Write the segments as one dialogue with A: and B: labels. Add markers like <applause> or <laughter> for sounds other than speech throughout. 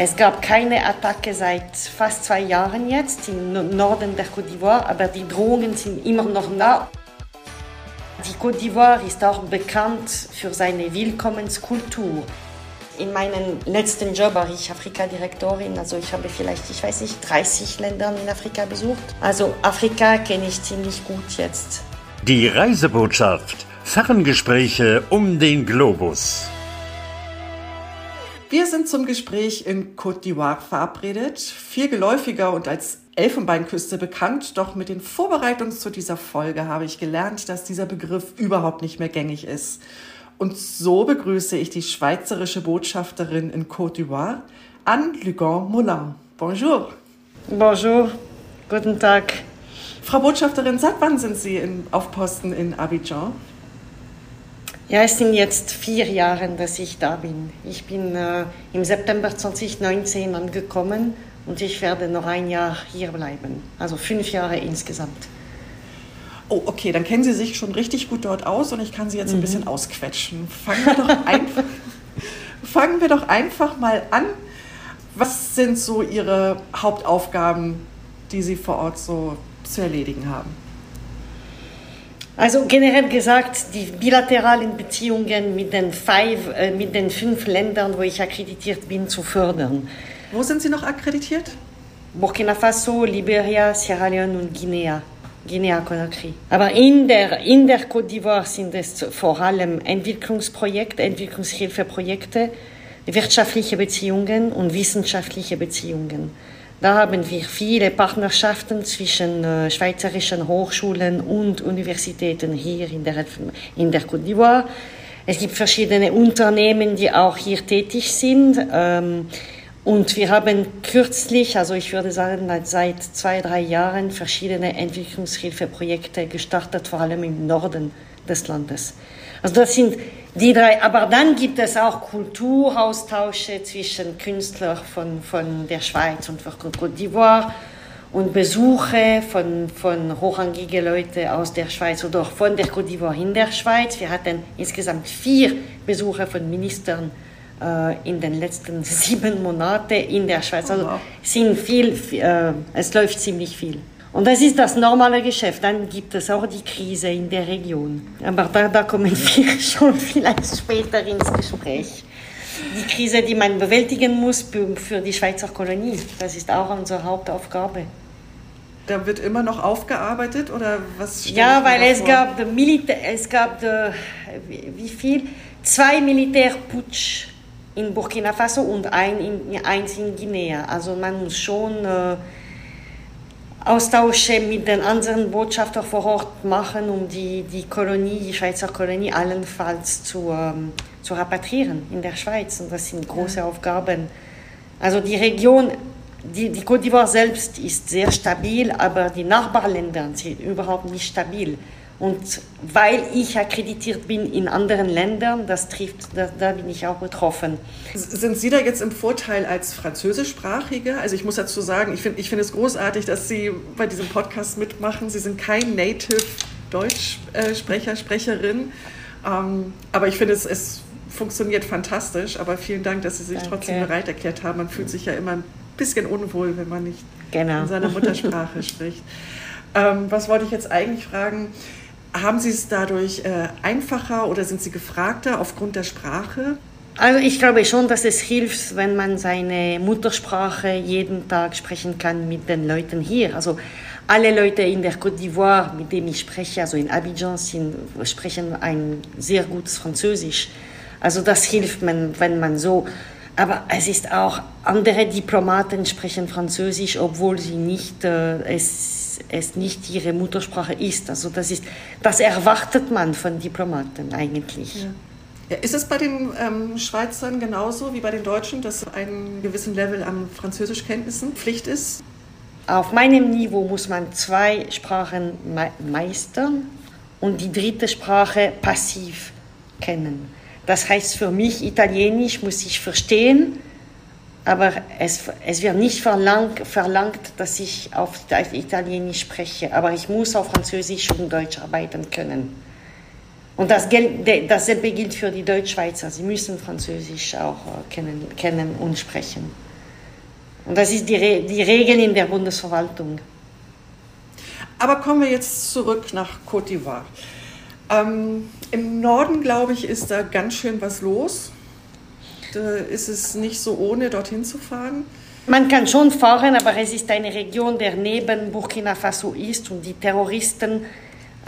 A: Es gab keine Attacke seit fast zwei Jahren jetzt im Norden der Côte d'Ivoire, aber die Drohungen sind immer noch da. Die Côte d'Ivoire ist auch bekannt für seine Willkommenskultur. In meinem letzten Job war ich Afrika-Direktorin, also ich habe vielleicht, ich weiß nicht, 30 Länder in Afrika besucht. Also Afrika kenne ich ziemlich gut jetzt.
B: Die Reisebotschaft. Ferngespräche um den Globus.
C: Wir sind zum Gespräch in Côte d'Ivoire verabredet, viel geläufiger und als Elfenbeinküste bekannt, doch mit den Vorbereitungen zu dieser Folge habe ich gelernt, dass dieser Begriff überhaupt nicht mehr gängig ist. Und so begrüße ich die schweizerische Botschafterin in Côte d'Ivoire, Anne Lugan Moulin. Bonjour.
A: Bonjour, guten Tag.
C: Frau Botschafterin, seit wann sind Sie in, auf Posten in Abidjan?
A: Ja, es sind jetzt vier Jahre, dass ich da bin. Ich bin äh, im September 2019 angekommen und ich werde noch ein Jahr hier bleiben. Also fünf Jahre insgesamt.
C: Oh, okay, dann kennen Sie sich schon richtig gut dort aus und ich kann Sie jetzt ein mhm. bisschen ausquetschen. Fangen wir, doch einfach, <laughs> fangen wir doch einfach mal an. Was sind so Ihre Hauptaufgaben, die Sie vor Ort so zu erledigen haben?
A: Also generell gesagt, die bilateralen Beziehungen mit den, five, äh, mit den fünf Ländern, wo ich akkreditiert bin, zu fördern.
C: Wo sind Sie noch akkreditiert?
A: Burkina Faso, Liberia, Sierra Leone und Guinea. Guinea-Conakry. Aber in der, in der Côte d'Ivoire sind es vor allem Entwicklungsprojekte, Entwicklungshilfeprojekte, wirtschaftliche Beziehungen und wissenschaftliche Beziehungen. Da haben wir viele Partnerschaften zwischen äh, schweizerischen Hochschulen und Universitäten hier in der, in der Côte d'Ivoire. Es gibt verschiedene Unternehmen, die auch hier tätig sind. Ähm, und wir haben kürzlich, also ich würde sagen seit zwei, drei Jahren, verschiedene Entwicklungshilfeprojekte gestartet, vor allem im Norden des Landes. Also das sind die drei. Aber dann gibt es auch Kulturaustausche zwischen Künstlern von, von der Schweiz und von Côte d'Ivoire und Besuche von, von hochrangigen Leuten aus der Schweiz oder von der Côte d'Ivoire in der Schweiz. Wir hatten insgesamt vier Besuche von Ministern äh, in den letzten <laughs> sieben Monaten in der Schweiz. Also sind viel, äh, es läuft ziemlich viel. Und das ist das normale Geschäft. Dann gibt es auch die Krise in der Region. Aber da, da kommen <laughs> wir schon vielleicht später ins Gespräch. Die Krise, die man bewältigen muss für die Schweizer Kolonie, das ist auch unsere Hauptaufgabe.
C: Da wird immer noch aufgearbeitet oder was?
A: Ja, weil es gab, Militär, es gab wie viel? Zwei Militärputsch in Burkina Faso und ein in, eins in Guinea. Also man muss schon äh, Austausche mit den anderen Botschaftern vor Ort machen, um die, die Kolonie, die Schweizer Kolonie allenfalls zu, ähm, zu repatrieren in der Schweiz. Und das sind große ja. Aufgaben. Also die Region, die, die Côte d'Ivoire selbst ist sehr stabil, aber die Nachbarländer sind überhaupt nicht stabil. Und weil ich akkreditiert bin in anderen Ländern, das trifft, da, da, bin ich auch betroffen.
C: Sind Sie da jetzt im Vorteil als Französischsprachige? Also ich muss dazu sagen, ich finde ich find es großartig, dass Sie bei diesem Podcast mitmachen. Sie sind kein Native Deutschsprecher, Sprecherin. Ähm, aber ich finde, es, es funktioniert fantastisch. Aber vielen Dank, dass Sie sich Danke. trotzdem bereit erklärt haben. Man fühlt sich ja immer ein bisschen unwohl, wenn man nicht genau. in seiner Muttersprache <laughs> spricht. Ähm, was wollte ich jetzt eigentlich fragen? Haben Sie es dadurch äh, einfacher oder sind Sie gefragter aufgrund der Sprache?
A: Also ich glaube schon, dass es hilft, wenn man seine Muttersprache jeden Tag sprechen kann mit den Leuten hier. Also alle Leute in der Côte d'Ivoire, mit denen ich spreche, also in Abidjan, sind, sprechen ein sehr gutes Französisch. Also das hilft man, wenn man so. Aber es ist auch, andere Diplomaten sprechen Französisch, obwohl sie nicht äh, es es nicht ihre Muttersprache ist. Also das, ist, das erwartet man von Diplomaten eigentlich.
C: Ja. Ja, ist es bei den ähm, Schweizern genauso wie bei den Deutschen, dass ein gewissen Level an Französischkenntnissen Pflicht ist?
A: Auf meinem Niveau muss man zwei Sprachen me meistern und die dritte Sprache passiv kennen. Das heißt für mich, Italienisch muss ich verstehen, aber es, es wird nicht verlangt, verlangt, dass ich auf Italienisch spreche, aber ich muss auf Französisch und Deutsch arbeiten können. Und das, dasselbe gilt für die Deutschschweizer. Sie müssen Französisch auch äh, kennen, kennen und sprechen. Und das ist die, Re die Regel in der Bundesverwaltung.
C: Aber kommen wir jetzt zurück nach Côte d'Ivoire. Ähm, Im Norden, glaube ich, ist da ganz schön was los. Da ist es nicht so ohne, dorthin zu fahren.
A: Man kann schon fahren, aber es ist eine Region, der neben Burkina Faso ist und die Terroristen,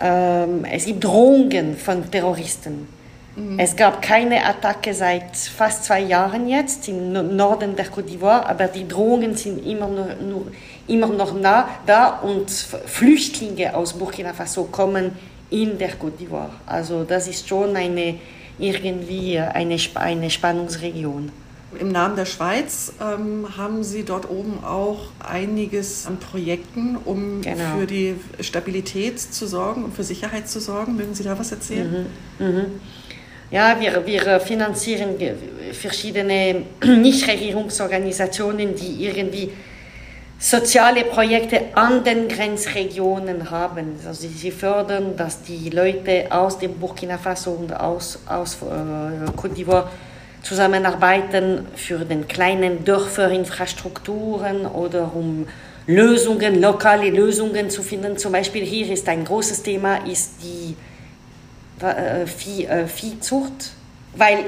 A: ähm, es gibt Drohungen von Terroristen. Mhm. Es gab keine Attacke seit fast zwei Jahren jetzt im Norden der Côte d'Ivoire, aber die Drohungen sind immer, nur, nur, immer noch nah da und Flüchtlinge aus Burkina Faso kommen in der Côte d'Ivoire. Also das ist schon eine, irgendwie eine, eine Spannungsregion.
C: Im Namen der Schweiz ähm, haben Sie dort oben auch einiges an Projekten, um genau. für die Stabilität zu sorgen und für Sicherheit zu sorgen. Mögen Sie da was erzählen? Mhm. Mhm.
A: Ja, wir, wir finanzieren verschiedene <clears throat> Nichtregierungsorganisationen, die irgendwie soziale Projekte an den Grenzregionen haben. Also sie fördern, dass die Leute aus dem Burkina Faso und aus, aus äh, Côte d'Ivoire zusammenarbeiten für den kleinen Dörfer Infrastrukturen oder um Lösungen, lokale Lösungen zu finden. Zum Beispiel hier ist ein großes Thema, ist die äh, Vieh, äh, Viehzucht, weil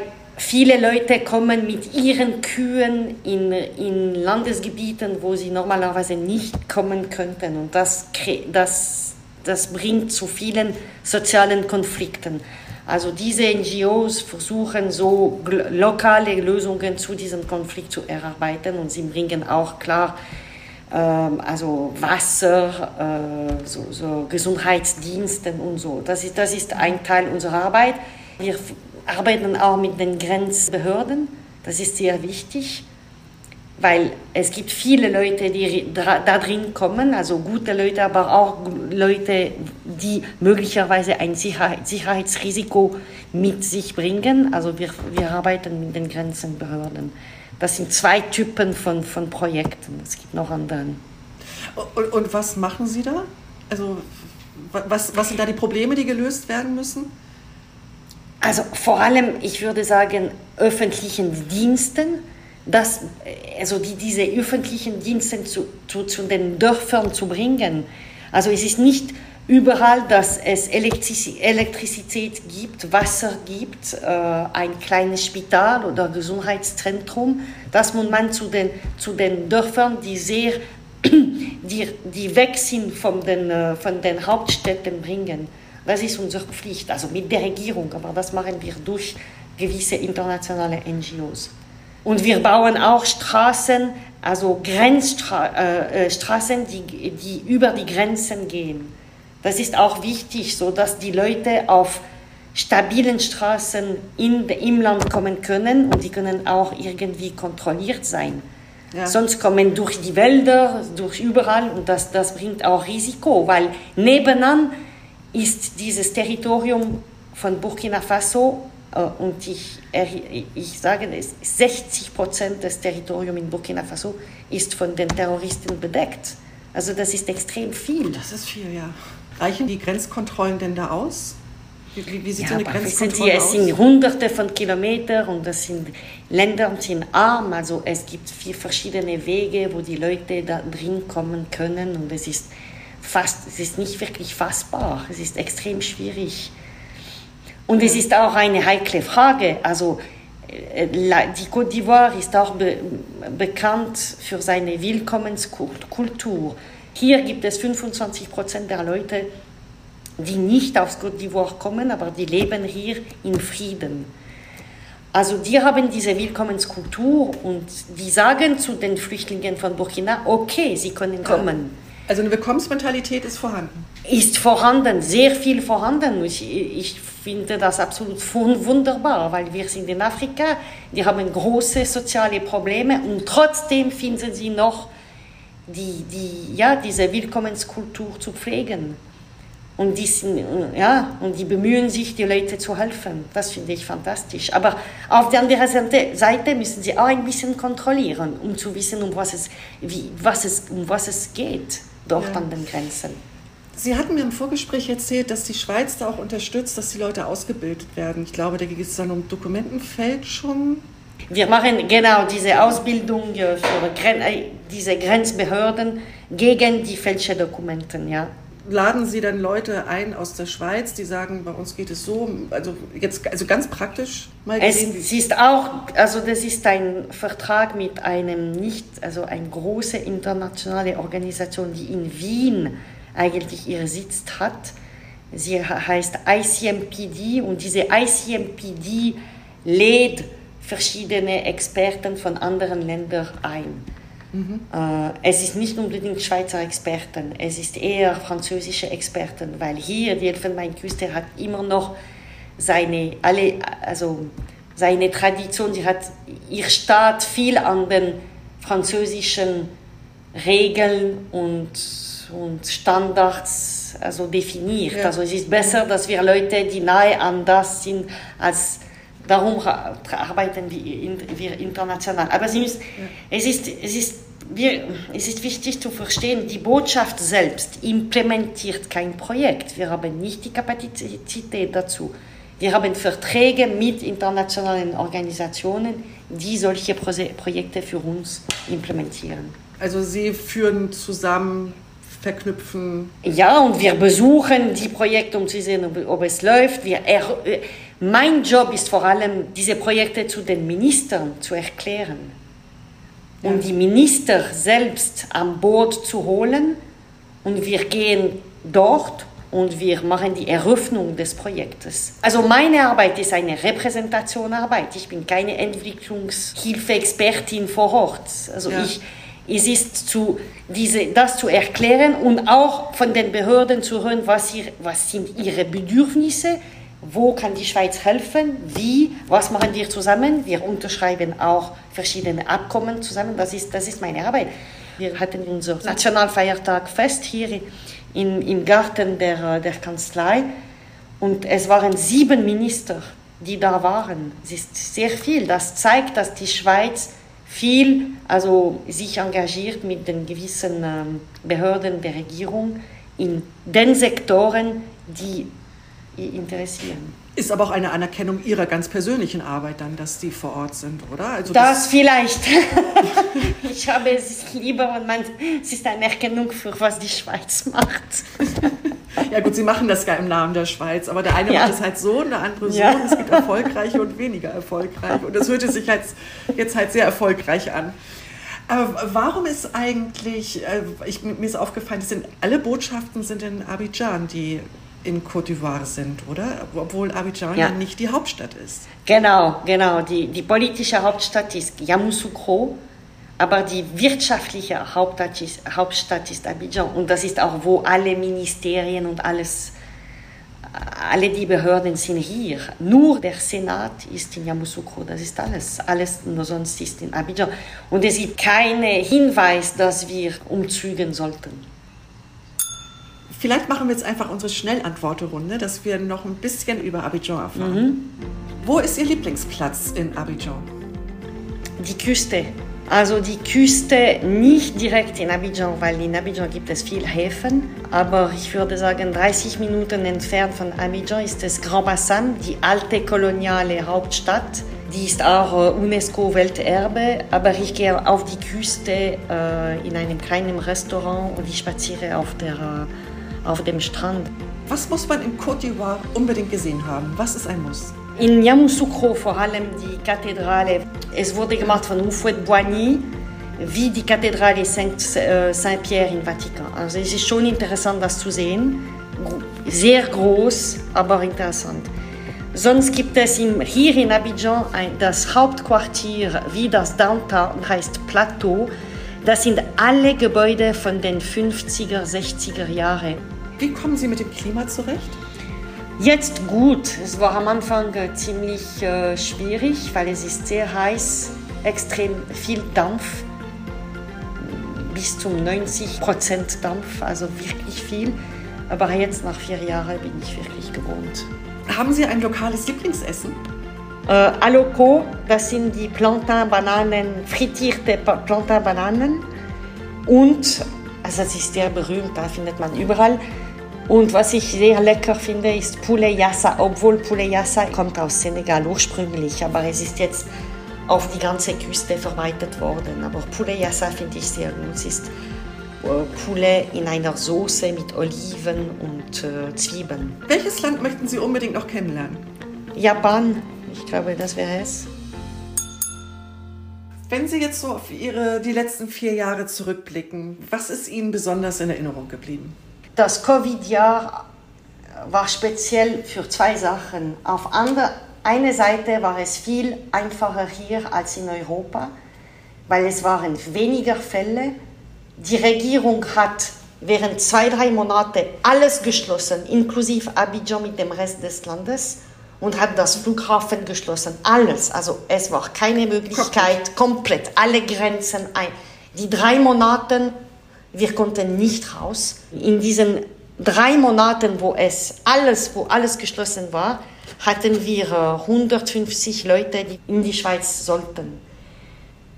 A: viele Leute kommen mit ihren Kühen in, in Landesgebieten, wo sie normalerweise nicht kommen könnten. Und das, das, das bringt zu vielen sozialen Konflikten. Also diese NGOs versuchen so lokale Lösungen zu diesem Konflikt zu erarbeiten und sie bringen auch klar ähm, also Wasser, äh, so, so Gesundheitsdiensten und so. Das ist, das ist ein Teil unserer Arbeit. Wir arbeiten auch mit den Grenzbehörden. Das ist sehr wichtig, weil es gibt viele Leute, die da drin kommen, also gute Leute, aber auch Leute, die möglicherweise ein Sicherheitsrisiko mit sich bringen. Also wir, wir arbeiten mit den Grenzenbehörden. Das sind zwei Typen von, von Projekten. Es gibt noch andere.
C: Und, und was machen Sie da? Also was, was sind da die Probleme, die gelöst werden müssen?
A: Also vor allem, ich würde sagen, öffentlichen Diensten, dass, also die, diese öffentlichen Dienste zu, zu, zu den Dörfern zu bringen. Also es ist nicht überall, dass es Elektrizität gibt, Wasser gibt, äh, ein kleines Spital oder Gesundheitszentrum, dass man zu den, zu den Dörfern, die sehr, <clears throat> die, die weg sind von den, äh, von den Hauptstädten bringen. Das ist unsere Pflicht, also mit der Regierung, aber das machen wir durch gewisse internationale NGOs. Und wir bauen auch Straßen, also Grenzstraßen, äh, die, die über die Grenzen gehen. Das ist auch wichtig, so dass die Leute auf stabilen Straßen in, im Land kommen können und die können auch irgendwie kontrolliert sein. Ja. Sonst kommen durch die Wälder, durch überall und das, das bringt auch Risiko, weil nebenan ist dieses Territorium von Burkina Faso äh, und ich, ich sage es, 60 Prozent des Territoriums in Burkina Faso ist von den Terroristen bedeckt. Also das ist extrem viel.
C: Das ist viel, ja. Reichen die Grenzkontrollen denn da aus?
A: Wie, wie, wie sieht ja, so eine Grenzkontrolle aus? Es sind hunderte von Kilometern und das sind Länder und sind arm. Also es gibt vier verschiedene Wege, wo die Leute da drin kommen können und es ist fast, es ist nicht wirklich fassbar. Es ist extrem schwierig. Und es ist auch eine heikle Frage. Also äh, die Côte d'Ivoire ist auch be bekannt für seine Willkommenskultur. Hier gibt es 25 Prozent der Leute, die nicht aus Côte d'Ivoire kommen, aber die leben hier in Frieden. Also die haben diese Willkommenskultur und die sagen zu den Flüchtlingen von Burkina, okay, sie können kommen.
C: Also eine Willkommensmentalität ist vorhanden?
A: Ist vorhanden, sehr viel vorhanden. Ich, ich finde das absolut wunderbar, weil wir sind in Afrika, die haben große soziale Probleme und trotzdem finden sie noch die, die, ja, diese Willkommenskultur zu pflegen. Und die, sind, ja, und die bemühen sich, die Leute zu helfen. Das finde ich fantastisch. Aber auf der anderen Seite müssen sie auch ein bisschen kontrollieren, um zu wissen, um was es, wie, was es, um was es geht dort ja. an den Grenzen.
C: Sie hatten mir im Vorgespräch erzählt, dass die Schweiz da auch unterstützt, dass die Leute ausgebildet werden. Ich glaube, da geht es dann um Dokumentenfälschung
A: Wir machen genau diese Ausbildung für diese Grenzbehörden gegen die falschen Dokumente, ja
C: laden Sie dann Leute ein aus der Schweiz, die sagen, bei uns geht es so, also jetzt also ganz praktisch
A: mal gesehen. Es ist auch, also das ist ein Vertrag mit einem nicht, also eine große internationale Organisation, die in Wien eigentlich ihren Sitz hat. Sie heißt ICMPD und diese ICMPD lädt verschiedene Experten von anderen Ländern ein. Mhm. es ist nicht unbedingt Schweizer Experten, es ist eher französische Experten, weil hier die Elfenbeinküste hat immer noch seine, alle, also seine Tradition, sie hat ihr Staat viel an den französischen Regeln und, und Standards also definiert. Ja. Also es ist besser, dass wir Leute, die nahe an das sind, als Darum arbeiten wir international. Aber Sie müssen, ja. es, ist, es, ist, wir, es ist wichtig zu verstehen, die Botschaft selbst implementiert kein Projekt. Wir haben nicht die Kapazität dazu. Wir haben Verträge mit internationalen Organisationen, die solche Projekte für uns implementieren.
C: Also Sie führen zusammen verknüpfen.
A: Ja, und wir besuchen die Projekte, um zu sehen, ob, es läuft. Wir mein Job ist vor allem, diese Projekte zu den Ministern zu erklären und die Minister selbst an Bord zu holen. Und wir gehen dort und wir machen die Eröffnung des Projektes. Also meine Arbeit ist eine Repräsentationarbeit. Ich bin keine Entwicklungshilfe-Expertin vor Ort. Also ja. ich, es ist zu, diese, das zu erklären und auch von den Behörden zu hören, was, ihr, was sind ihre Bedürfnisse sind wo kann die Schweiz helfen, wie, was machen wir zusammen. Wir unterschreiben auch verschiedene Abkommen zusammen, das ist, das ist meine Arbeit. Wir hatten unser Nationalfeiertag fest hier in, im Garten der, der Kanzlei und es waren sieben Minister, die da waren. Es ist sehr viel. Das zeigt, dass die Schweiz viel, also sich engagiert mit den gewissen ähm, Behörden der Regierung in den Sektoren, die interessieren.
C: Ist aber auch eine Anerkennung Ihrer ganz persönlichen Arbeit dann, dass Sie vor Ort sind, oder?
A: Also das, das vielleicht. <laughs> ich habe es lieber und man, es ist eine Anerkennung für was die Schweiz macht. <laughs>
C: ja gut, Sie machen das ja im Namen der Schweiz, aber der eine ja. macht es halt so und der andere so. Ja. Und es gibt erfolgreiche und weniger erfolgreiche. Und das hörte sich jetzt, jetzt halt sehr erfolgreich an. Aber warum ist eigentlich, äh, ich, mir ist aufgefallen, sind, alle Botschaften sind in Abidjan, die in Côte d'Ivoire sind, oder? Obwohl Abidjan ja. nicht die Hauptstadt ist.
A: Genau, genau. Die, die politische Hauptstadt ist Yamoussoukro, aber die wirtschaftliche Hauptstadt ist, Hauptstadt ist Abidjan. Und das ist auch, wo alle Ministerien und alles, alle die Behörden sind hier. Nur der Senat ist in Yamoussoukro, das ist alles. Alles nur sonst ist in Abidjan. Und es gibt keinen Hinweis, dass wir umzügen sollten.
C: Vielleicht machen wir jetzt einfach unsere Schnellantworterunde, dass wir noch ein bisschen über Abidjan erfahren. Mhm. Wo ist Ihr Lieblingsplatz in Abidjan?
A: Die Küste. Also die Küste nicht direkt in Abidjan, weil in Abidjan gibt es viel Häfen. Aber ich würde sagen, 30 Minuten entfernt von Abidjan ist das Grand Bassam, die alte koloniale Hauptstadt. Die ist auch äh, UNESCO-Welterbe, aber ich gehe auf die Küste äh, in einem kleinen Restaurant und ich spaziere auf der äh, auf dem Strand.
C: Was muss man in Côte d'Ivoire unbedingt gesehen haben? Was ist ein Muss?
A: In Yamoussoukro vor allem die Kathedrale. Es wurde gemacht von Houphouët Boigny, wie die Kathedrale äh, Saint-Pierre im Vatikan. Also es ist schon interessant, das zu sehen. Sehr groß, aber interessant. Sonst gibt es hier in Abidjan das Hauptquartier, wie das Downtown heißt Plateau. Das sind alle Gebäude von den 50er, 60er Jahren.
C: Wie kommen Sie mit dem Klima zurecht?
A: Jetzt gut. Es war am Anfang äh, ziemlich äh, schwierig, weil es ist sehr heiß, extrem viel Dampf, bis zum 90 Prozent Dampf, also wirklich viel. Aber jetzt nach vier Jahren bin ich wirklich gewohnt.
C: Haben Sie ein lokales Lieblingsessen?
A: Äh, Aloco, das sind die Plantain-Bananen, frittierte Plantain-Bananen. Und, also das ist sehr berühmt, da findet man überall. Und was ich sehr lecker finde, ist Poulet Yassa, obwohl Poulet Yassa kommt aus Senegal ursprünglich, aber es ist jetzt auf die ganze Küste verbreitet worden. Aber Poulet Yassa finde ich sehr gut. Es ist äh, Poulet in einer Soße mit Oliven und äh, Zwiebeln.
C: Welches Land möchten Sie unbedingt noch kennenlernen?
A: Japan, ich glaube, das wäre es.
C: Wenn Sie jetzt so auf Ihre, die letzten vier Jahre zurückblicken, was ist Ihnen besonders in Erinnerung geblieben?
A: Das Covid-Jahr war speziell für zwei Sachen. Auf andere, eine Seite war es viel einfacher hier als in Europa, weil es waren weniger Fälle. Die Regierung hat während zwei, drei Monate alles geschlossen, inklusive Abidjan mit dem Rest des Landes und hat das Flughafen geschlossen. Alles. Also es war keine Möglichkeit, komplett alle Grenzen ein. Die drei Monate, wir konnten nicht raus. In diesen drei Monaten, wo es alles, wo alles geschlossen war, hatten wir 150 Leute, die in die Schweiz sollten.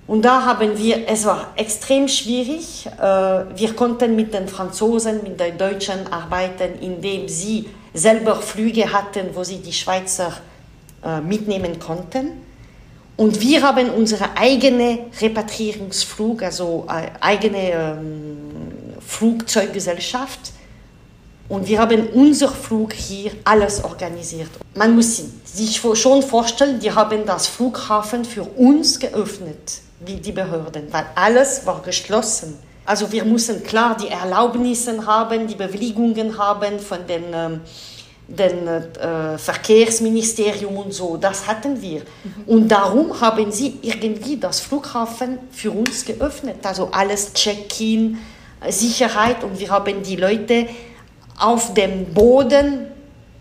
A: Und da haben wir, es war extrem schwierig. Äh, wir konnten mit den Franzosen, mit den Deutschen arbeiten, indem sie selber Flüge hatten, wo sie die Schweizer äh, mitnehmen konnten. Und wir haben unsere eigene Repatriierungsflug, also äh, eigene ähm, Flugzeuggesellschaft. Und wir haben unser Flug hier alles organisiert. Man muss sich schon vorstellen, die haben das Flughafen für uns geöffnet, wie die Behörden, weil alles war geschlossen. Also wir mussten klar die Erlaubnisse haben, die Bewilligungen haben von den, ähm, den äh, Verkehrsministerium und so. Das hatten wir. Mhm. Und darum haben sie irgendwie das Flughafen für uns geöffnet. Also alles Check-in, Sicherheit und wir haben die Leute auf dem Boden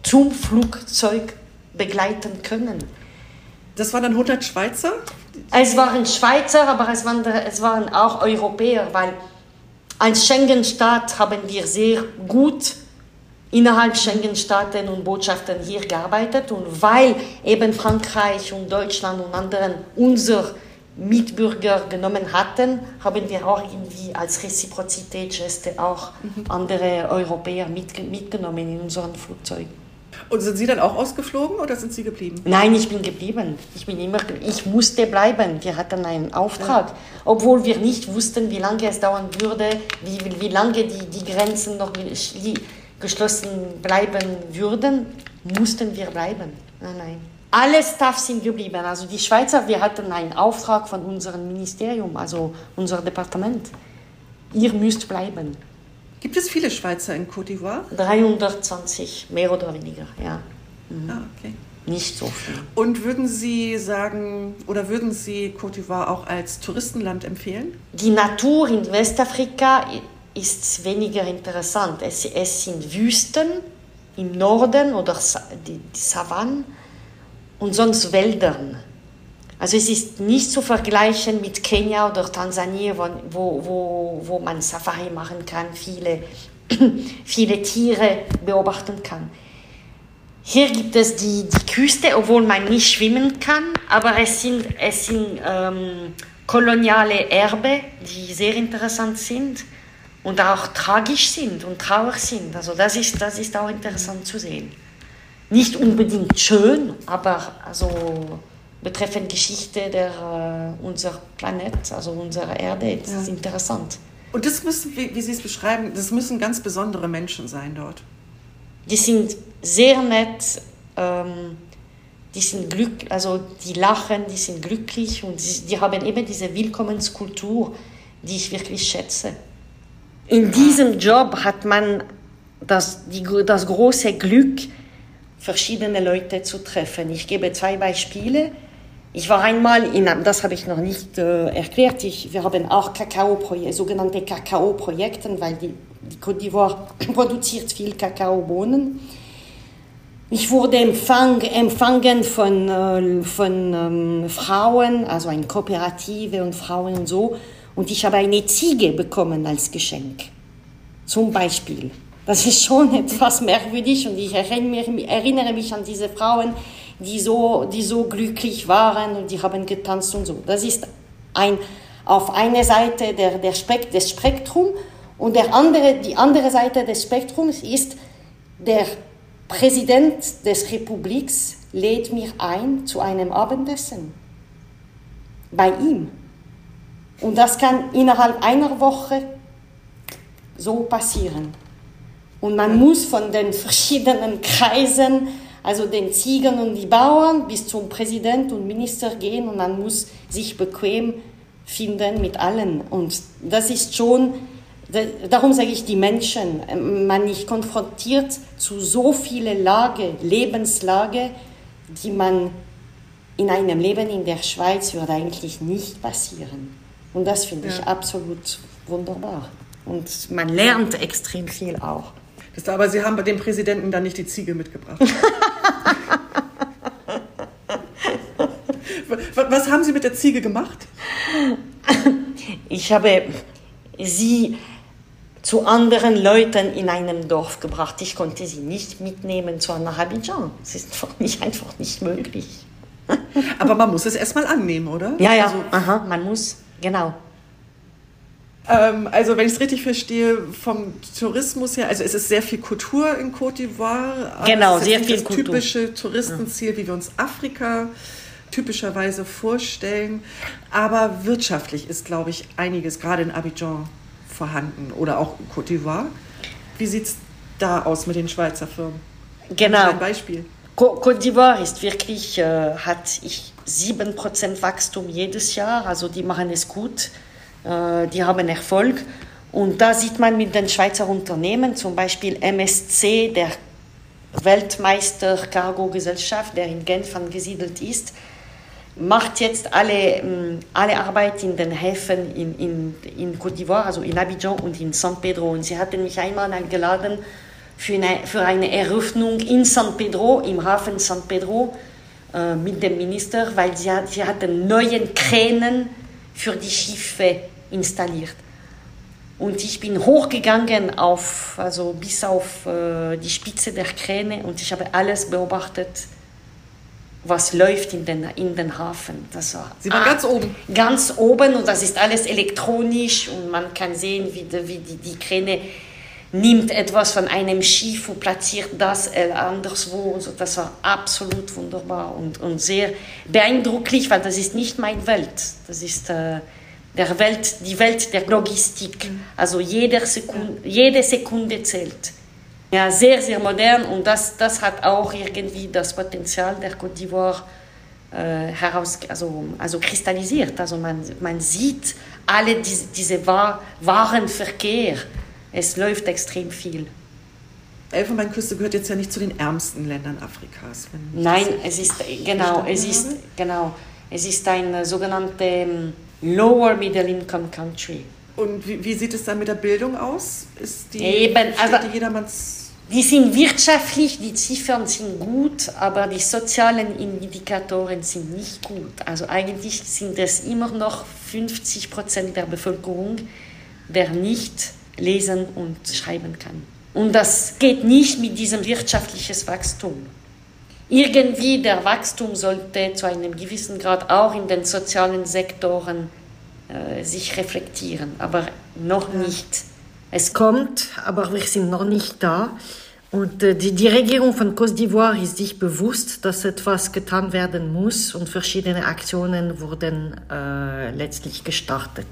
A: zum Flugzeug begleiten können.
C: Das waren dann 100 Schweizer?
A: Es waren Schweizer, aber es waren, es waren auch Europäer, weil als Schengen-Staat haben wir sehr gut innerhalb Schengen-Staaten und Botschaften hier gearbeitet und weil eben Frankreich und Deutschland und anderen unser Mitbürger genommen hatten, haben wir auch irgendwie als Reziprozitätsgeste auch mhm. andere Europäer mitgenommen in unseren Flugzeugen.
C: Und sind Sie dann auch ausgeflogen oder sind Sie geblieben?
A: Nein, ich bin geblieben. Ich bin immer, ich musste bleiben. Wir hatten einen Auftrag, ja. obwohl wir nicht wussten, wie lange es dauern würde, wie, wie lange die, die Grenzen noch geschlossen bleiben würden, mussten wir bleiben. Nein, nein. Alle Staff sind geblieben. Also die Schweizer, wir hatten einen Auftrag von unserem Ministerium, also unser Departement. Ihr müsst bleiben.
C: Gibt es viele Schweizer in Côte d'Ivoire?
A: 320, mehr oder weniger, ja.
C: Mhm. Ah, okay.
A: Nicht so viel.
C: Und würden Sie sagen, oder würden Sie Côte d'Ivoire auch als Touristenland empfehlen?
A: Die Natur in Westafrika ist weniger interessant. Es, es sind Wüsten im Norden oder die, die Savannen und sonst Wäldern. Also es ist nicht zu vergleichen mit Kenia oder Tansania, wo, wo, wo man Safari machen kann, viele, <clears throat> viele Tiere beobachten kann. Hier gibt es die, die Küste, obwohl man nicht schwimmen kann, aber es sind, es sind ähm, koloniale Erbe, die sehr interessant sind und auch tragisch sind und traurig sind. Also das ist, das ist auch interessant zu sehen. Nicht unbedingt schön, aber also betreffend Geschichte der äh, unser Planet, also unserer Erde. Das ja. ist interessant.
C: Und das müssen, wie, wie Sie es beschreiben, das müssen ganz besondere Menschen sein dort.
A: Die sind sehr nett, ähm, die sind glücklich, also die lachen, die sind glücklich und die, die haben eben diese Willkommenskultur, die ich wirklich schätze. In diesem Job hat man das, die, das große Glück, verschiedene Leute zu treffen. Ich gebe zwei Beispiele. Ich war einmal in, das habe ich noch nicht äh, erklärt, ich, wir haben auch Kakao sogenannte Kakao-Projekte, weil die, die Côte d'Ivoire <clears throat> produziert viel Kakaobohnen. Ich wurde empfang, empfangen von, äh, von ähm, Frauen, also eine Kooperative und Frauen und so, und ich habe eine Ziege bekommen als Geschenk. Zum Beispiel. Das ist schon <laughs> etwas merkwürdig und ich erinnere mich an diese Frauen, die so, die so glücklich waren und die haben getanzt und so. Das ist ein, auf einer Seite der, der Spekt, des Spektrum und der andere, die andere Seite des Spektrums ist, der Präsident des Republiks lädt mich ein zu einem Abendessen. bei ihm. Und das kann innerhalb einer Woche so passieren. Und man muss von den verschiedenen Kreisen, also den Ziegern und die Bauern, bis zum Präsident und Minister gehen und man muss sich bequem finden mit allen. Und das ist schon, darum sage ich die Menschen, man ist konfrontiert zu so vielen Lage, Lebenslage, die man in einem Leben in der Schweiz würde eigentlich nicht passieren. Und das finde ich absolut wunderbar. Und man lernt extrem viel auch.
C: Das, aber Sie haben bei dem Präsidenten dann nicht die Ziege mitgebracht. <laughs> Was haben Sie mit der Ziege gemacht?
A: Ich habe sie zu anderen Leuten in einem Dorf gebracht. Ich konnte sie nicht mitnehmen zu einer Abidjan. Das ist einfach nicht, einfach nicht möglich.
C: Aber man muss es erstmal annehmen, oder?
A: Ja, ja, also, aha, man muss, genau.
C: Ähm, also wenn ich es richtig verstehe, vom Tourismus her, also es ist sehr viel Kultur in Côte d'Ivoire.
A: Genau, sehr viel
C: das
A: Kultur.
C: typische Touristenziel, wie wir uns Afrika typischerweise vorstellen. Aber wirtschaftlich ist, glaube ich, einiges, gerade in Abidjan, vorhanden oder auch in Côte d'Ivoire. Wie sieht es da aus mit den Schweizer Firmen?
A: Genau.
C: Ein Beispiel.
A: Côte d'Ivoire ist wirklich, äh, hat ich 7% Wachstum jedes Jahr, also die machen es gut. Äh, die haben Erfolg. Und da sieht man mit den Schweizer Unternehmen, zum Beispiel MSC, der Weltmeister Cargo-Gesellschaft, der in Genf angesiedelt ist, macht jetzt alle, ähm, alle Arbeit in den Häfen in, in, in Côte d'Ivoire, also in Abidjan und in San Pedro. Und sie hatten mich einmal eingeladen für eine, für eine Eröffnung in San Pedro, im Hafen San Pedro, äh, mit dem Minister, weil sie, sie hatten neue Kränen für die Schiffe installiert. Und ich bin hochgegangen auf, also bis auf äh, die Spitze der Kräne und ich habe alles beobachtet, was läuft in den, in den Hafen. Das war,
C: Sie waren ah, ganz oben.
A: Ganz oben und das ist alles elektronisch und man kann sehen, wie die, wie die, die Kräne nimmt etwas von einem Schiff und platziert das äh, anderswo. Also das war absolut wunderbar und, und sehr beeindrucklich, weil das ist nicht meine Welt. Das ist äh, der Welt, die Welt der Logistik. Mhm. Also jede Sekunde, jede Sekunde zählt. Ja, sehr, sehr modern und das, das hat auch irgendwie das Potenzial der Côte d'Ivoire äh, heraus, also, also kristallisiert. Also man, man sieht alle diese, diese Warenverkehr es läuft extrem viel.
C: Elfenbeinküste gehört jetzt ja nicht zu den ärmsten Ländern Afrikas.
A: Nein, es ist genau, es ist genau, es ist ein sogenannter ähm, Lower Middle Income Country.
C: Und wie, wie, sieht es dann mit der Bildung aus? Ist die
A: Eben, also,
C: jedermanns
A: die sind wirtschaftlich, die Ziffern sind gut, aber die sozialen Indikatoren sind nicht gut. Also eigentlich sind es immer noch 50 Prozent der Bevölkerung, der nicht lesen und schreiben kann. Und das geht nicht mit diesem wirtschaftlichen Wachstum. Irgendwie der Wachstum sollte zu einem gewissen Grad auch in den sozialen Sektoren äh, sich reflektieren, aber noch nicht. Es kommt, aber wir sind noch nicht da. Und äh, die, die Regierung von Côte d'Ivoire ist sich bewusst, dass etwas getan werden muss und verschiedene Aktionen wurden äh, letztlich gestartet.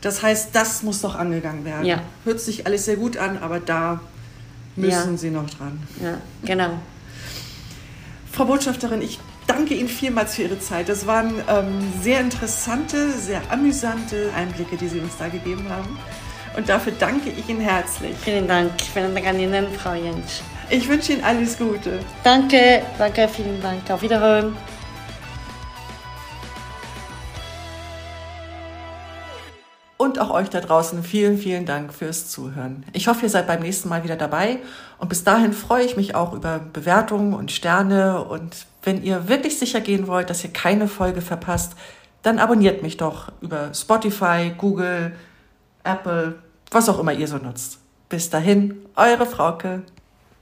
C: Das heißt, das muss noch angegangen werden.
A: Ja.
C: Hört sich alles sehr gut an, aber da müssen ja. Sie noch dran.
A: Ja, genau.
C: Frau Botschafterin, ich danke Ihnen vielmals für Ihre Zeit. Das waren ähm, sehr interessante, sehr amüsante Einblicke, die Sie uns da gegeben haben. Und dafür danke ich Ihnen herzlich.
A: Vielen Dank. Vielen Dank an Ihnen, Frau Jentsch.
C: Ich wünsche Ihnen alles Gute.
A: Danke, danke, vielen Dank. Auf Wiederhören.
C: Und auch euch da draußen vielen, vielen Dank fürs Zuhören. Ich hoffe, ihr seid beim nächsten Mal wieder dabei. Und bis dahin freue ich mich auch über Bewertungen und Sterne. Und wenn ihr wirklich sicher gehen wollt, dass ihr keine Folge verpasst, dann abonniert mich doch über Spotify, Google, Apple, was auch immer ihr so nutzt. Bis dahin, eure Frauke.